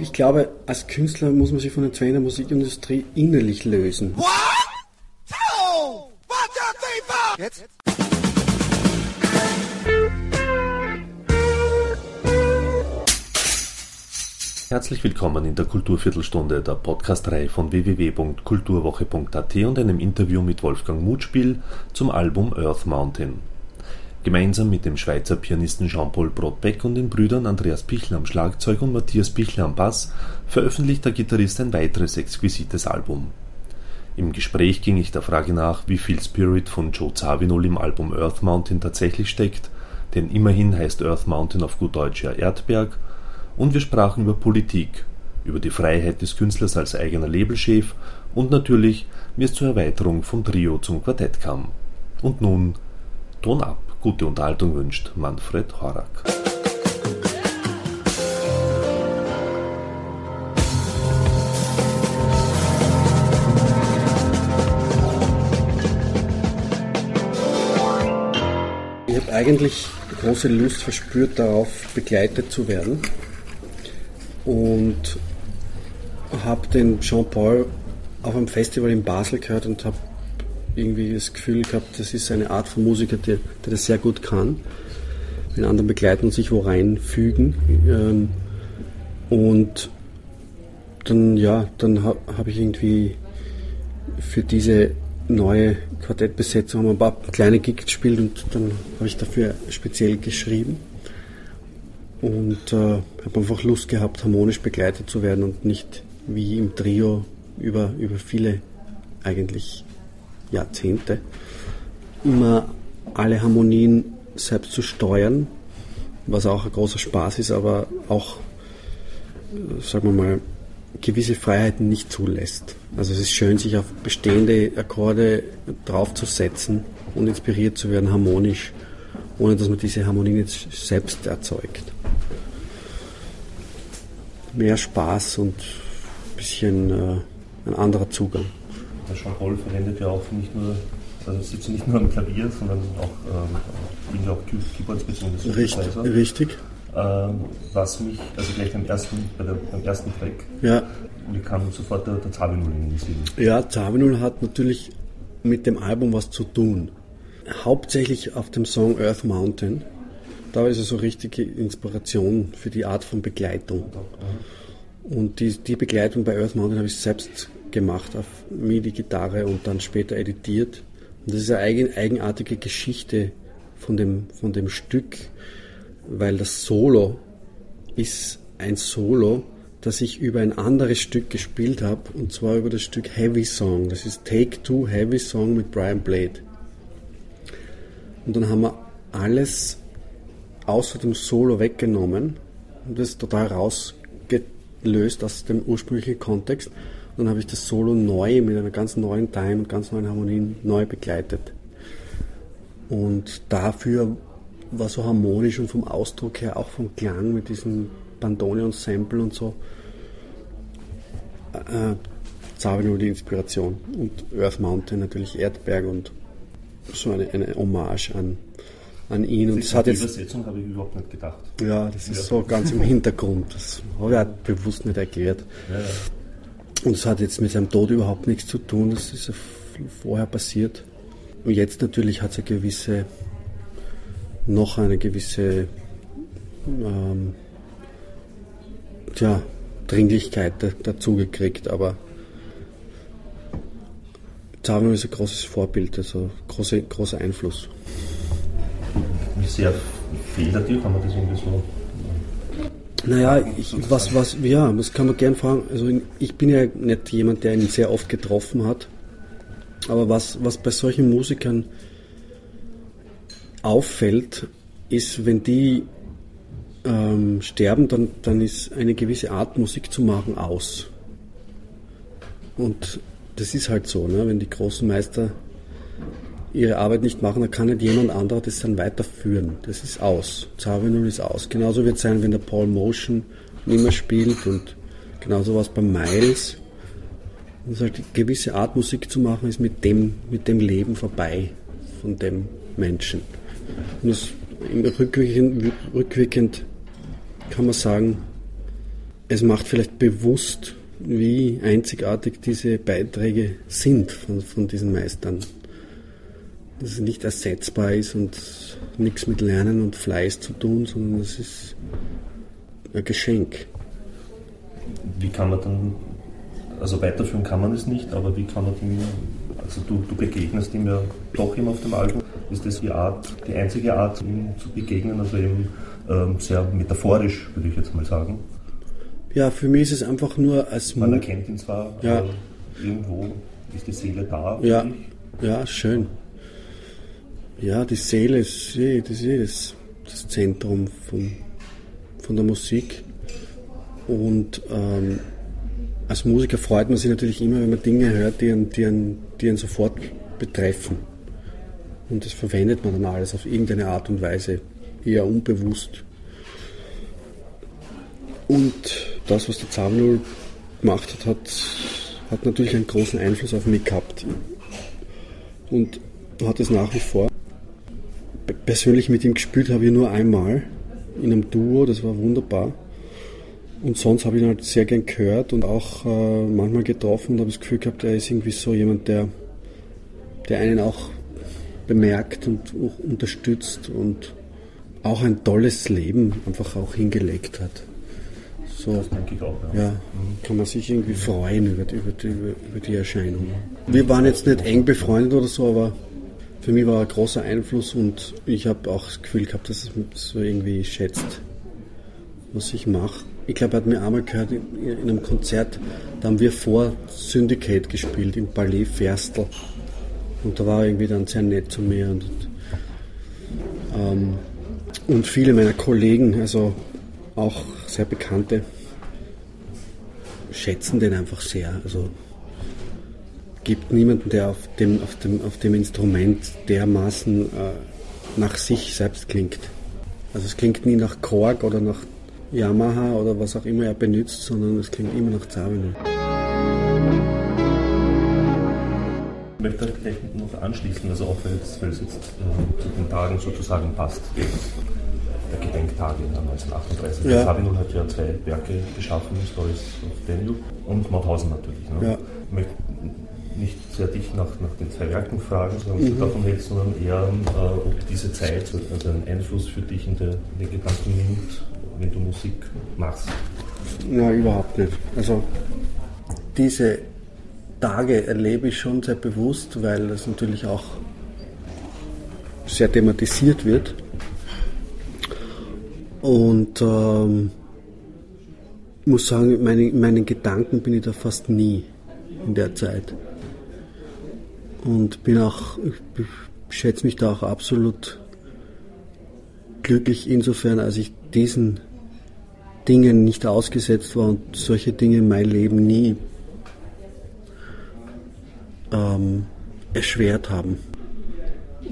Ich glaube, als Künstler muss man sich von den Zwängen der Musikindustrie innerlich lösen. One, two, one, two, three, four. Jetzt? Herzlich willkommen in der Kulturviertelstunde, der Podcastreihe von www.kulturwoche.at und einem Interview mit Wolfgang Mutspiel zum Album Earth Mountain. Gemeinsam mit dem Schweizer Pianisten Jean-Paul Brodbeck und den Brüdern Andreas Pichler am Schlagzeug und Matthias Pichler am Bass veröffentlicht der Gitarrist ein weiteres exquisites Album. Im Gespräch ging ich der Frage nach, wie viel Spirit von Joe Zawinul im Album Earth Mountain tatsächlich steckt, denn immerhin heißt Earth Mountain auf gut Deutsch ja Erdberg, und wir sprachen über Politik, über die Freiheit des Künstlers als eigener Labelchef und natürlich, wie es zur Erweiterung vom Trio zum Quartett kam. Und nun Ton ab. Gute Unterhaltung wünscht Manfred Horak. Ich habe eigentlich große Lust verspürt darauf, begleitet zu werden und habe den Jean-Paul auf einem Festival in Basel gehört und habe irgendwie das Gefühl gehabt, das ist eine Art von Musiker, der, der das sehr gut kann. Den anderen begleiten und sich wo reinfügen. Ähm, und dann, ja, dann habe hab ich irgendwie für diese neue Quartettbesetzung ein paar kleine Gigs gespielt und dann habe ich dafür speziell geschrieben. Und äh, habe einfach Lust gehabt, harmonisch begleitet zu werden und nicht wie im Trio über, über viele eigentlich Jahrzehnte, immer alle Harmonien selbst zu steuern, was auch ein großer Spaß ist, aber auch, äh, sagen wir mal, gewisse Freiheiten nicht zulässt. Also es ist schön, sich auf bestehende Akkorde draufzusetzen und inspiriert zu werden, harmonisch, ohne dass man diese Harmonien jetzt selbst erzeugt. Mehr Spaß und ein bisschen äh, ein anderer Zugang der Jean-Paul verwendet ja auch nicht nur, also sitzt nicht nur am Klavier, sondern auch, ähm, auch Keyboards bzw. Richtig, richtig. Ähm, was mich, also gleich beim ersten, bei der, beim ersten Track, ja. mir kam sofort der, der Zavinul in den Sinn. Ja, Zavinul hat natürlich mit dem Album was zu tun. Hauptsächlich auf dem Song Earth Mountain. Da ist es so richtige Inspiration für die Art von Begleitung. Und die, die Begleitung bei Earth Mountain habe ich selbst gemacht auf MIDI-Gitarre und dann später editiert. Und das ist eine eigen, eigenartige Geschichte von dem, von dem Stück, weil das Solo ist ein Solo, das ich über ein anderes Stück gespielt habe, und zwar über das Stück Heavy Song. Das ist Take Two Heavy Song mit Brian Blade. Und dann haben wir alles außer dem Solo weggenommen und das total rausgelöst aus dem ursprünglichen Kontext dann habe ich das Solo neu mit einer ganz neuen Time und ganz neuen Harmonien neu begleitet. Und dafür war so harmonisch und vom Ausdruck her, auch vom Klang mit diesem Bandoneon-Sample und so, äh, Zabe nur die Inspiration. Und Earth Mountain natürlich Erdberg und so eine, eine Hommage an, an ihn. Und das hat jetzt, Übersetzung habe ich überhaupt nicht gedacht. Ja, das ist ja. so ganz im Hintergrund. Das habe ich auch bewusst nicht erklärt. Ja, ja. Und es hat jetzt mit seinem Tod überhaupt nichts zu tun, das ist ja vorher passiert. Und jetzt natürlich hat es eine gewisse, noch eine gewisse ähm, tja, Dringlichkeit dazu gekriegt, aber Zavino ist ein großes Vorbild, also große, großer Einfluss. Wie sehr fehlt er dir, kann man das irgendwie so naja, ich, was, was, ja, das kann man gern fragen. Also ich bin ja nicht jemand, der ihn sehr oft getroffen hat. Aber was, was bei solchen Musikern auffällt, ist, wenn die ähm, sterben, dann, dann ist eine gewisse Art Musik zu machen aus. Und das ist halt so, ne? wenn die großen Meister ihre Arbeit nicht machen, dann kann nicht jemand anderer das dann weiterführen. Das ist aus. Zavinul ist aus. Genauso wird es sein, wenn der Paul Motion nicht mehr spielt und genauso was bei Miles. Und halt eine gewisse Art Musik zu machen, ist mit dem, mit dem Leben vorbei von dem Menschen. Und das, rückwirkend, rückwirkend kann man sagen, es macht vielleicht bewusst, wie einzigartig diese Beiträge sind von, von diesen Meistern. Dass es nicht ersetzbar ist und nichts mit Lernen und Fleiß zu tun, sondern es ist ein Geschenk. Wie kann man dann, also weiterführen kann man es nicht, aber wie kann man dem, also du, du begegnest ihm ja doch immer auf dem Album. Ist das die Art, die einzige Art, ihm zu begegnen, also eben ähm, sehr metaphorisch, würde ich jetzt mal sagen? Ja, für mich ist es einfach nur als Man erkennt ihn zwar, ja. irgendwo ist die Seele da. Ja, ja, schön. Ja, die Seele ist, das ist das, das Zentrum von, von der Musik. Und ähm, als Musiker freut man sich natürlich immer, wenn man Dinge hört, die einen, die einen, die einen sofort betreffen. Und das verwendet man dann alles auf irgendeine Art und Weise, eher unbewusst. Und das, was der Zahnnull gemacht hat, hat, hat natürlich einen großen Einfluss auf mich gehabt. Und hat es nach wie vor. Persönlich mit ihm gespielt habe ich nur einmal in einem Duo, das war wunderbar. Und sonst habe ich ihn halt sehr gern gehört und auch äh, manchmal getroffen und habe das Gefühl gehabt, er ist irgendwie so jemand, der, der einen auch bemerkt und auch unterstützt und auch ein tolles Leben einfach auch hingelegt hat. So, das denke ich auch. Ja, ja kann man sich irgendwie freuen über die, über, die, über die Erscheinung. Wir waren jetzt nicht eng befreundet oder so, aber für mich war ein großer Einfluss und ich habe auch das Gefühl gehabt, dass er so irgendwie schätzt, was ich mache. Ich glaube, er hat mir einmal gehört in, in einem Konzert, da haben wir vor Syndicate gespielt im Ballet Ferstel. Und da war er irgendwie dann sehr nett zu mir. Und, ähm, und viele meiner Kollegen, also auch sehr bekannte, schätzen den einfach sehr. Also gibt niemanden, der auf dem, auf dem, auf dem Instrument dermaßen äh, nach sich selbst klingt. Also es klingt nie nach Korg oder nach Yamaha oder was auch immer er benutzt, sondern es klingt immer nach Zavino. Ich möchte gleich noch anschließen, also auch weil es, weil es jetzt äh, zu den Tagen sozusagen passt, der Gedenktage 1938. Ja. Sabinul hat ja zwei Werke geschaffen, Stories of Daniel und Mauthausen natürlich. Ne? Ja. Ich möchte nicht sehr dicht nach, nach den zwei Werken fragen, was mhm. du davon hältst, sondern eher, äh, ob diese Zeit also einen Einfluss für dich in, der, in den Gedanken nimmt, wenn du Musik machst. Nein, überhaupt nicht. Also diese Tage erlebe ich schon sehr bewusst, weil das natürlich auch sehr thematisiert wird. Und ähm, ich muss sagen, meine, in meinen Gedanken bin ich da fast nie in der Zeit. Und bin auch, ich schätze mich da auch absolut glücklich insofern, als ich diesen Dingen nicht ausgesetzt war und solche Dinge in mein Leben nie ähm, erschwert haben.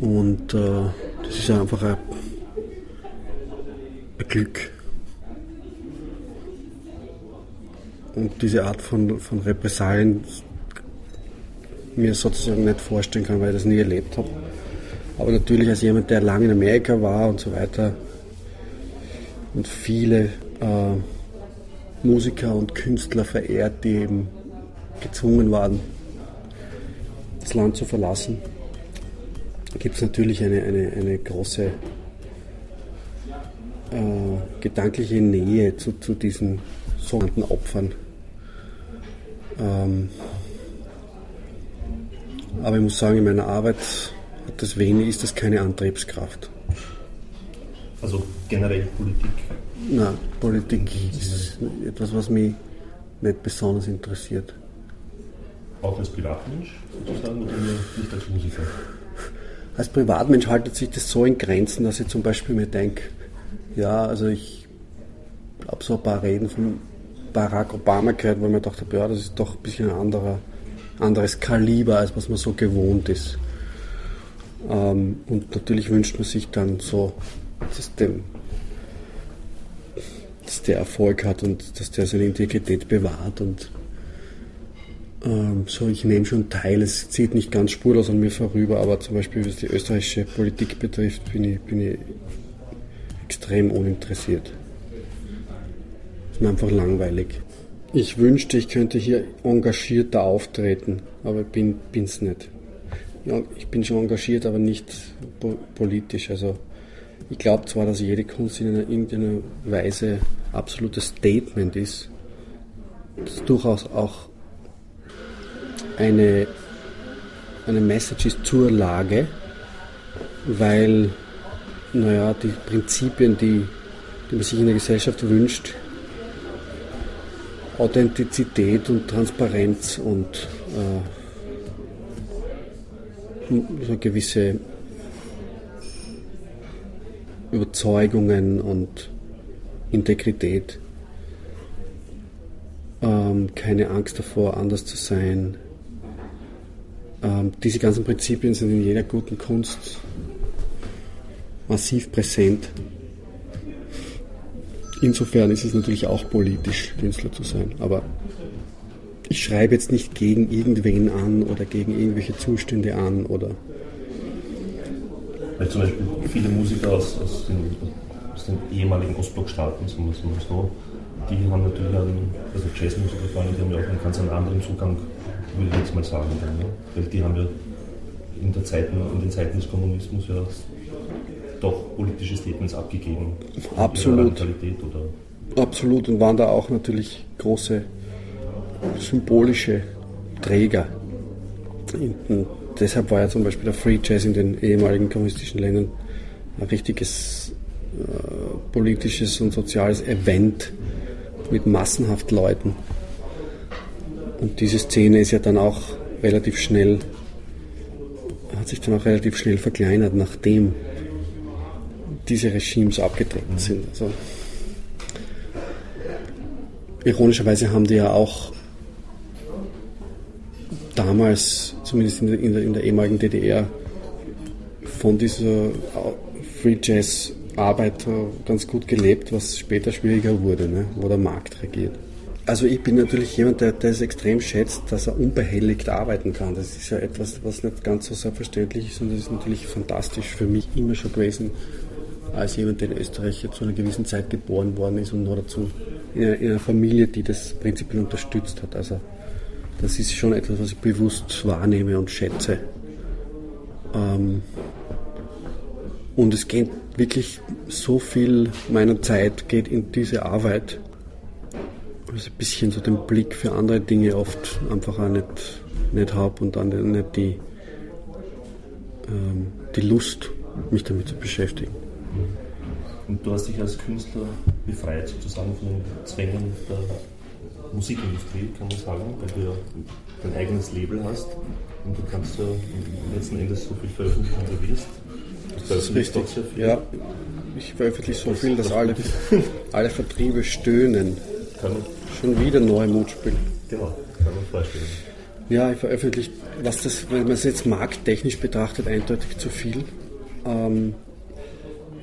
Und äh, das ist einfach ein, ein Glück. Und diese Art von, von Repressalien mir sozusagen nicht vorstellen kann, weil ich das nie erlebt habe. Aber natürlich als jemand, der lange in Amerika war und so weiter und viele äh, Musiker und Künstler verehrt, die eben gezwungen waren, das Land zu verlassen, gibt es natürlich eine, eine, eine große äh, gedankliche Nähe zu, zu diesen sogenannten Opfern. Ähm, aber ich muss sagen, in meiner Arbeit hat das wenig, ist das keine Antriebskraft. Also generell Politik? Nein, Politik ist etwas, was mich nicht besonders interessiert. Auch als Privatmensch sozusagen oder nicht als Musiker? Als Privatmensch haltet sich das so in Grenzen, dass ich zum Beispiel mir denke, ja, also ich habe so ein paar Reden von Barack Obama gehört, wo ich mir gedacht habe, ja, das ist doch ein bisschen ein anderer, anderes Kaliber, als was man so gewohnt ist. Ähm, und natürlich wünscht man sich dann so, dass, dem, dass der Erfolg hat und dass der seine Integrität bewahrt und ähm, so, ich nehme schon teil, es zieht nicht ganz spurlos an mir vorüber, aber zum Beispiel was die österreichische Politik betrifft, bin ich, bin ich extrem uninteressiert. ist mir einfach langweilig. Ich wünschte, ich könnte hier engagierter auftreten, aber ich bin es nicht. Ich bin schon engagiert, aber nicht po politisch. Also ich glaube zwar, dass jede Kunst in einer, irgendeiner Weise absolutes Statement ist, das durchaus auch eine, eine Message ist zur Lage, weil, naja, die Prinzipien, die, die man sich in der Gesellschaft wünscht, Authentizität und Transparenz und äh, so gewisse Überzeugungen und Integrität, ähm, keine Angst davor, anders zu sein. Ähm, diese ganzen Prinzipien sind in jeder guten Kunst massiv präsent. Insofern ist es natürlich auch politisch, Künstler zu sein. Aber ich schreibe jetzt nicht gegen irgendwen an oder gegen irgendwelche Zustände an oder. Weil zum Beispiel viele Musiker aus, aus, den, aus den, ehemaligen Ostblockstaaten, sagen wir mal so, die haben natürlich einen, also Jazzmusiker vor allem, die haben ja auch einen ganz anderen Zugang, würde ich jetzt mal sagen. Ne? Weil die haben ja in, der Zeiten, in den Zeiten des Kommunismus ja doch politische Statements abgegeben. Absolut. Absolut und waren da auch natürlich große symbolische Träger. Und deshalb war ja zum Beispiel der Free Jazz in den ehemaligen kommunistischen Ländern ein richtiges äh, politisches und soziales Event mit massenhaft Leuten. Und diese Szene ist ja dann auch relativ schnell, hat sich dann auch relativ schnell verkleinert, nachdem diese Regimes abgetreten sind. Also, ironischerweise haben die ja auch damals, zumindest in der, in der, in der ehemaligen DDR, von dieser Free Jazz Arbeit ganz gut gelebt, was später schwieriger wurde, ne? wo der Markt regiert. Also ich bin natürlich jemand, der, der es extrem schätzt, dass er unbehelligt arbeiten kann. Das ist ja etwas, was nicht ganz so selbstverständlich ist und das ist natürlich fantastisch für mich immer schon gewesen, als jemand, der in Österreich zu einer gewissen Zeit geboren worden ist und noch dazu in einer, in einer Familie, die das prinzipiell unterstützt hat. Also das ist schon etwas, was ich bewusst wahrnehme und schätze. Ähm, und es geht wirklich so viel meiner Zeit geht in diese Arbeit. Also ein bisschen so den Blick für andere Dinge oft einfach auch nicht, nicht habe und dann nicht die, ähm, die Lust, mich damit zu beschäftigen. Und du hast dich als Künstler befreit sozusagen von den Zwängen der Musikindustrie, kann man sagen, weil du ja dein eigenes Label hast und du kannst ja letzten Endes so viel veröffentlichen, wie du willst. Das ist richtig. Ja, ich veröffentliche so viel, dass alle, alle Vertriebe stöhnen. Schon wieder neue Mutspiel. Genau, kann man vorstellen. Ja, ich veröffentliche, was das, wenn man es jetzt markttechnisch betrachtet, eindeutig zu viel. Ähm,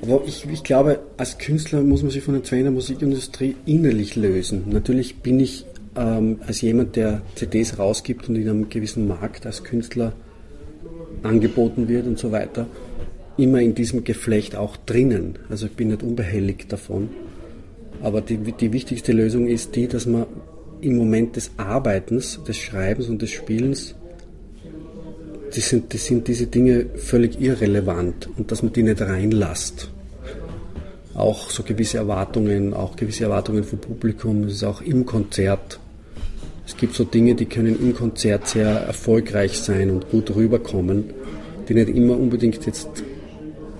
aber ich, ich glaube, als Künstler muss man sich von den Zwängen der Musikindustrie innerlich lösen. Natürlich bin ich ähm, als jemand, der CDs rausgibt und in einem gewissen Markt als Künstler angeboten wird und so weiter, immer in diesem Geflecht auch drinnen. Also ich bin nicht unbehelligt davon. Aber die, die wichtigste Lösung ist die, dass man im Moment des Arbeitens, des Schreibens und des Spielens die sind, die sind diese Dinge völlig irrelevant und dass man die nicht reinlasst. Auch so gewisse Erwartungen, auch gewisse Erwartungen vom Publikum, das ist auch im Konzert. Es gibt so Dinge, die können im Konzert sehr erfolgreich sein und gut rüberkommen, die nicht immer unbedingt jetzt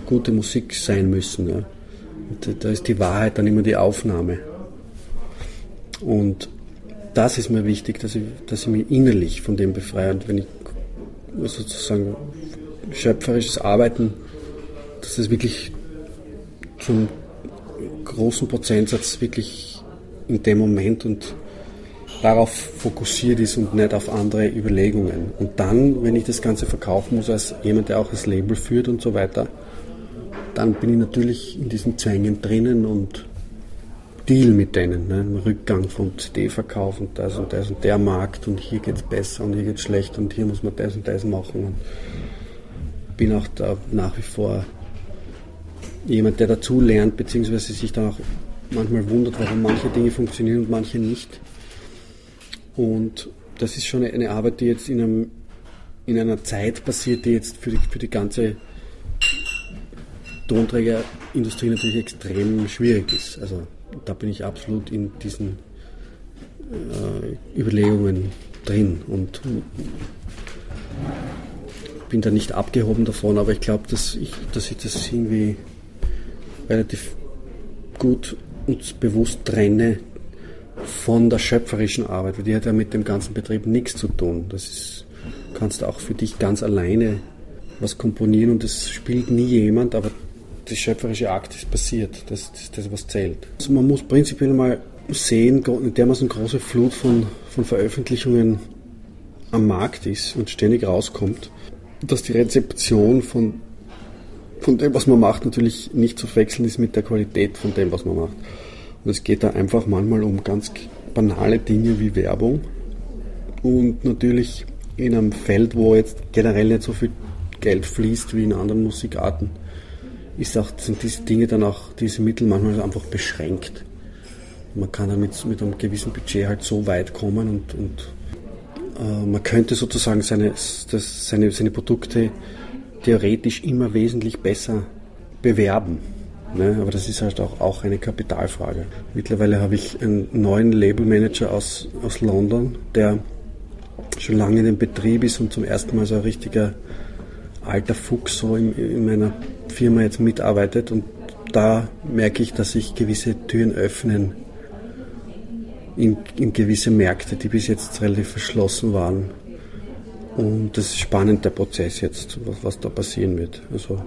gute Musik sein müssen. Ja. Da ist die Wahrheit dann immer die Aufnahme. Und das ist mir wichtig, dass ich, dass ich mich innerlich von dem befreie. Und wenn ich sozusagen schöpferisches Arbeiten, dass das wirklich zum großen Prozentsatz wirklich in dem Moment und darauf fokussiert ist und nicht auf andere Überlegungen. Und dann, wenn ich das Ganze verkaufen muss, als jemand, der auch das Label führt und so weiter, dann bin ich natürlich in diesen Zwängen drinnen und Deal mit denen. Ne? Rückgang vom CD-Verkauf und das und das und der Markt und hier geht es besser und hier geht es schlecht und hier muss man das und das machen. Und bin auch da nach wie vor jemand, der dazu lernt, beziehungsweise sich dann auch manchmal wundert, warum manche Dinge funktionieren und manche nicht. Und das ist schon eine Arbeit, die jetzt in, einem, in einer Zeit passiert, die jetzt für die, für die ganze Tonträgerindustrie natürlich extrem schwierig ist. Also da bin ich absolut in diesen äh, Überlegungen drin und bin da nicht abgehoben davon, aber ich glaube, dass ich, dass ich das irgendwie relativ gut und bewusst trenne von der schöpferischen Arbeit, weil die hat ja mit dem ganzen Betrieb nichts zu tun. Das ist, kannst du auch für dich ganz alleine was komponieren und das spielt nie jemand, aber der schöpferische Akt ist passiert. Das, das ist das, was zählt. Also man muss prinzipiell mal sehen, dermaßen große Flut von, von Veröffentlichungen am Markt ist und ständig rauskommt, dass die Rezeption von, von dem, was man macht, natürlich nicht zu wechseln ist mit der Qualität von dem, was man macht. Und es geht da einfach manchmal um ganz banale Dinge wie Werbung und natürlich in einem Feld, wo jetzt generell nicht so viel Geld fließt wie in anderen Musikarten, ist auch, sind diese Dinge dann auch, diese Mittel manchmal einfach beschränkt. Man kann damit mit einem gewissen Budget halt so weit kommen und, und äh, man könnte sozusagen seine, das, seine, seine Produkte theoretisch immer wesentlich besser bewerben. Ne? Aber das ist halt auch, auch eine Kapitalfrage. Mittlerweile habe ich einen neuen Labelmanager aus, aus London, der schon lange in dem Betrieb ist und zum ersten Mal so ein richtiger alter Fuchs so in, in meiner Firma jetzt mitarbeitet und da merke ich, dass sich gewisse Türen öffnen in, in, gewisse Märkte, die bis jetzt relativ verschlossen waren. Und das ist spannend, der Prozess jetzt, was, was da passieren wird. Also,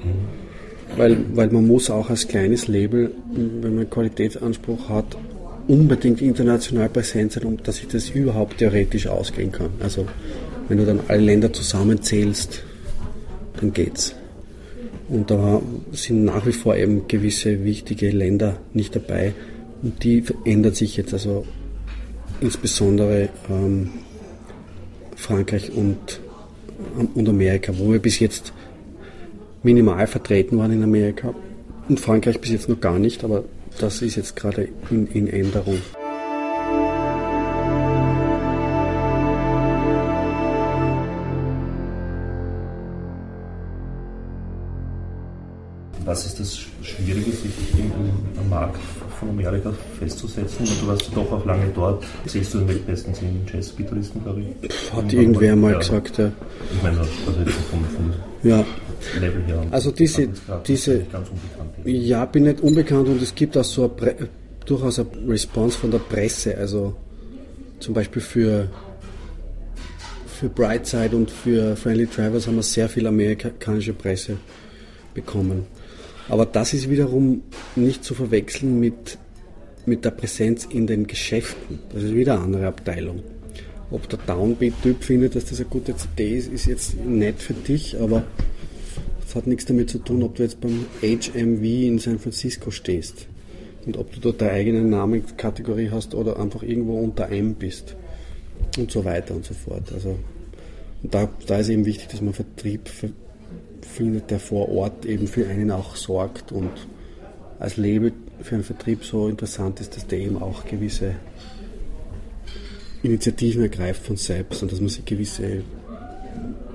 weil, weil man muss auch als kleines Label, wenn man Qualitätsanspruch hat, unbedingt international präsent sein, um dass sich das überhaupt theoretisch ausgehen kann. Also wenn du dann alle Länder zusammenzählst, dann geht's. Und da sind nach wie vor eben gewisse wichtige Länder nicht dabei. Und die verändert sich jetzt also insbesondere ähm, Frankreich und, und Amerika, wo wir bis jetzt minimal vertreten waren in Amerika. Und Frankreich bis jetzt noch gar nicht, aber das ist jetzt gerade in, in Änderung. Was ist das Schwierige, sich am Markt von Amerika festzusetzen? Du warst doch auch lange dort. Siehst du den Weltbesten sind Jazz-Gitarristen, glaube ich? Hat irgendwer mal ja. gesagt, ja. Ich meine, also jetzt vom, vom ja. Level her. Also diese, diese ja, bin nicht unbekannt und es gibt auch so eine durchaus eine Response von der Presse, also zum Beispiel für für Brightside und für Friendly Travels haben wir sehr viel amerikanische Presse bekommen. Aber das ist wiederum nicht zu verwechseln mit, mit der Präsenz in den Geschäften. Das ist wieder eine andere Abteilung. Ob der Downbeat-Typ findet, dass das eine gute CD ist, ist jetzt nett für dich, aber es hat nichts damit zu tun, ob du jetzt beim HMV in San Francisco stehst und ob du dort deine eigene Namenkategorie hast oder einfach irgendwo unter M bist und so weiter und so fort. Also da, da ist eben wichtig, dass man Vertrieb findet, der vor Ort eben für einen auch sorgt und als Label für einen Vertrieb so interessant ist, dass der eben auch gewisse Initiativen ergreift von selbst und dass man sich gewisse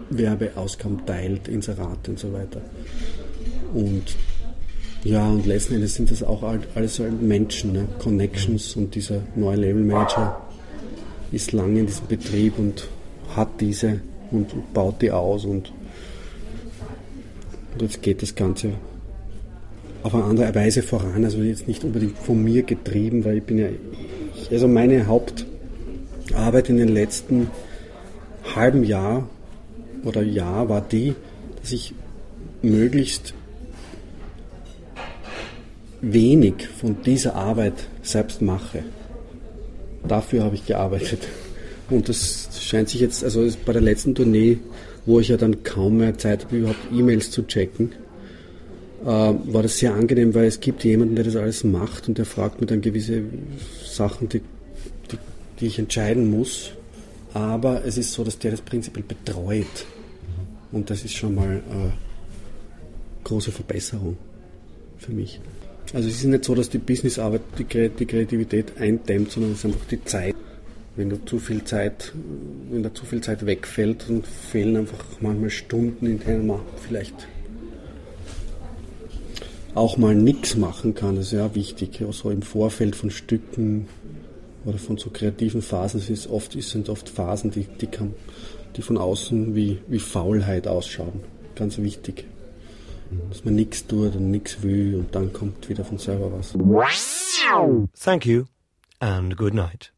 Werbeausgaben teilt, Inserate und so weiter. Und ja, und letzten Endes sind das auch alles halt Menschen, ne? Connections und dieser neue Label Manager ist lange in diesem Betrieb und hat diese und baut die aus und und jetzt geht das Ganze auf eine andere Weise voran, also jetzt nicht unbedingt von mir getrieben, weil ich bin ja, also meine Hauptarbeit in den letzten halben Jahr oder Jahr war die, dass ich möglichst wenig von dieser Arbeit selbst mache. Dafür habe ich gearbeitet. Und das scheint sich jetzt, also bei der letzten Tournee wo ich ja dann kaum mehr Zeit habe, überhaupt E-Mails zu checken, äh, war das sehr angenehm, weil es gibt jemanden, der das alles macht und der fragt mir dann gewisse Sachen, die, die, die ich entscheiden muss. Aber es ist so, dass der das prinzipiell betreut. Und das ist schon mal eine große Verbesserung für mich. Also es ist nicht so, dass die Businessarbeit die Kreativität eindämmt, sondern es ist einfach die Zeit. Wenn du zu viel Zeit, wenn da zu viel Zeit wegfällt, dann fehlen einfach manchmal Stunden, in denen man vielleicht auch mal nichts machen kann. Das ist ja wichtig. Also im Vorfeld von Stücken oder von so kreativen Phasen ist oft, sind oft Phasen, die, die, kann, die von außen wie, wie Faulheit ausschauen. Ganz wichtig. Dass man nichts tut und nichts will und dann kommt wieder von selber was. Thank you and good night.